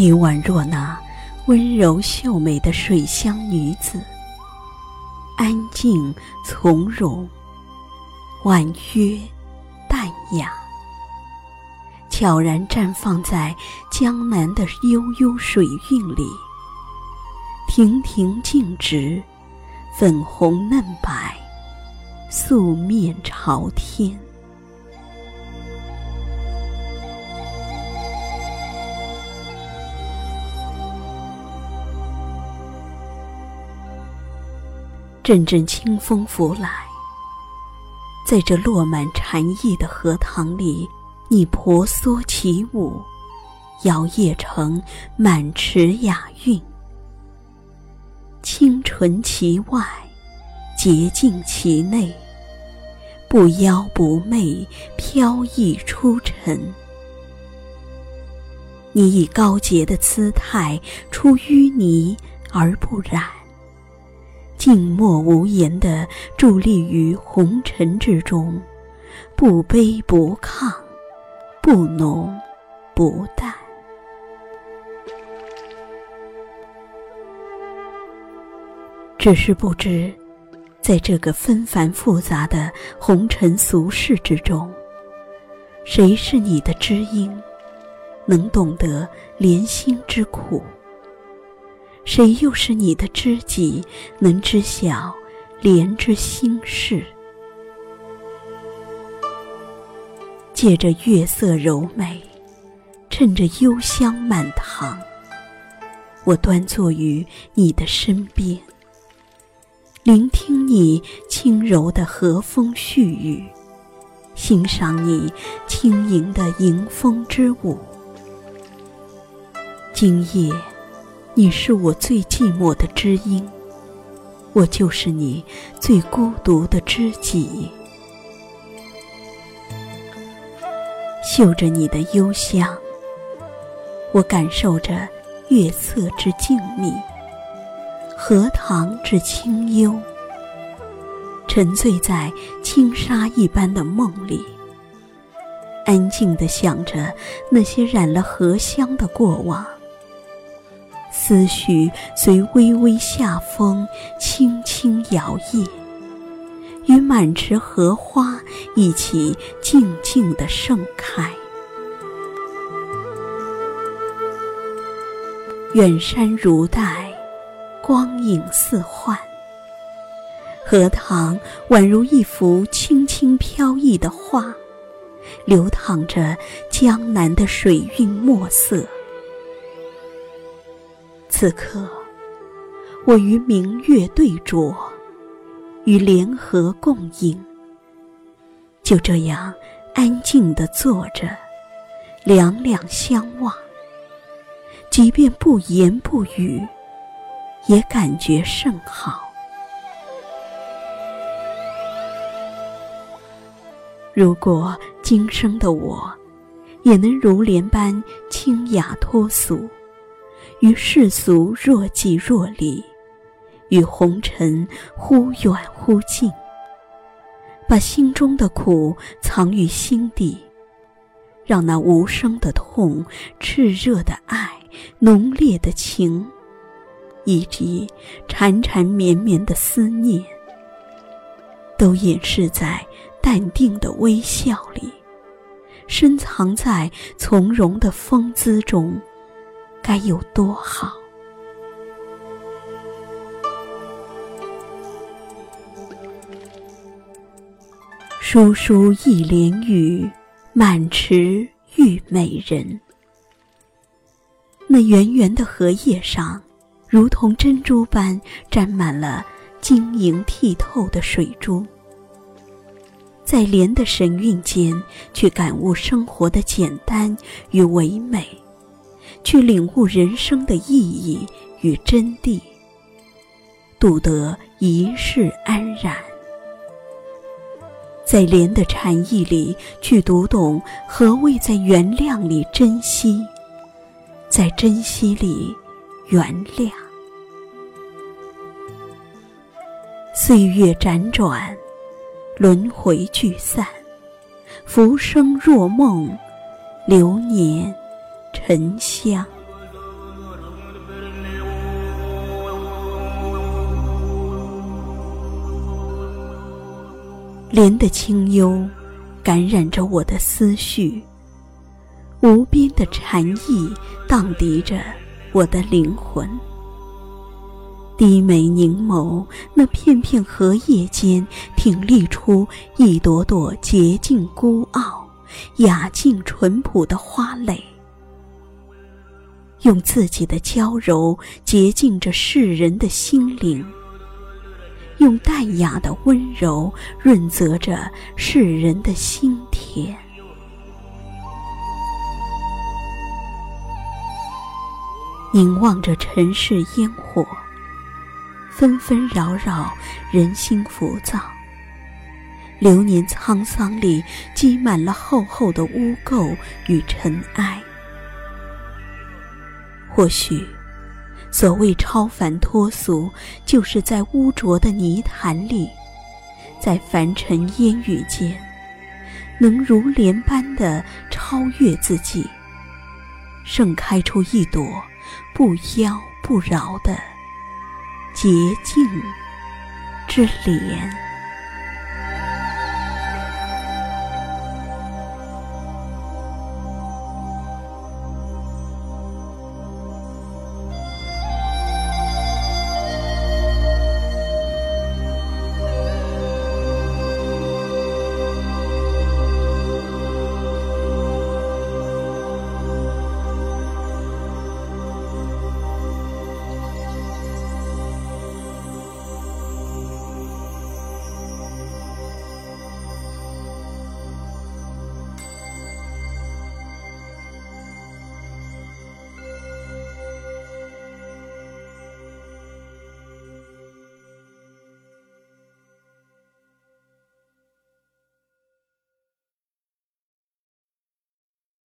你宛若那温柔秀美的水乡女子，安静从容，婉约淡雅，悄然绽放在江南的悠悠水韵里。亭亭净植，粉红嫩白，素面朝天。阵阵清风拂来，在这落满禅意的荷塘里，你婆娑起舞，摇曳成满池雅韵。清纯其外，洁净其内，不妖不媚，飘逸出尘。你以高洁的姿态，出淤泥而不染。静默无言地伫立于红尘之中，不卑不亢，不浓不淡。只是不知，在这个纷繁复杂的红尘俗世之中，谁是你的知音，能懂得怜心之苦？谁又是你的知己，能知晓莲之心事？借着月色柔美，趁着幽香满堂，我端坐于你的身边，聆听你轻柔的和风絮语，欣赏你轻盈的迎风之舞。今夜。你是我最寂寞的知音，我就是你最孤独的知己。嗅着你的幽香，我感受着月色之静谧，荷塘之清幽，沉醉在轻纱一般的梦里，安静地想着那些染了荷香的过往。思绪随微微夏风轻轻摇曳，与满池荷花一起静静的盛开。远山如黛，光影似幻。荷塘宛如一幅轻轻飘逸的画，流淌着江南的水韵墨色。此刻，我与明月对酌，与莲荷共饮。就这样安静地坐着，两两相望。即便不言不语，也感觉甚好。如果今生的我，也能如莲般清雅脱俗。与世俗若即若离，与红尘忽远忽近。把心中的苦藏于心底，让那无声的痛、炽热的爱、浓烈的情，以及缠缠绵绵的思念，都掩饰在淡定的微笑里，深藏在从容的风姿中。该有多好！疏疏一帘雨，满池玉美人。那圆圆的荷叶上，如同珍珠般沾满了晶莹剔透的水珠。在莲的神韵间，去感悟生活的简单与唯美。去领悟人生的意义与真谛，度得一世安然。在莲的禅意里，去读懂何谓在原谅里珍惜，在珍惜里原谅。岁月辗转，轮回聚散，浮生若梦，流年。沉香。莲的清幽感染着我的思绪无边的禅意荡涤着我的灵魂。低眉凝眸那片片荷叶间挺立出一朵朵洁净孤傲雅静淳朴的花蕾。用自己的娇柔洁净着世人的心灵，用淡雅的温柔润泽着世人的心田。凝望着尘世烟火，纷纷扰扰，人心浮躁。流年沧桑里，积满了厚厚的污垢与尘埃。或许，所谓超凡脱俗，就是在污浊的泥潭里，在凡尘烟雨间，能如莲般的超越自己，盛开出一朵不妖不娆的洁净之莲。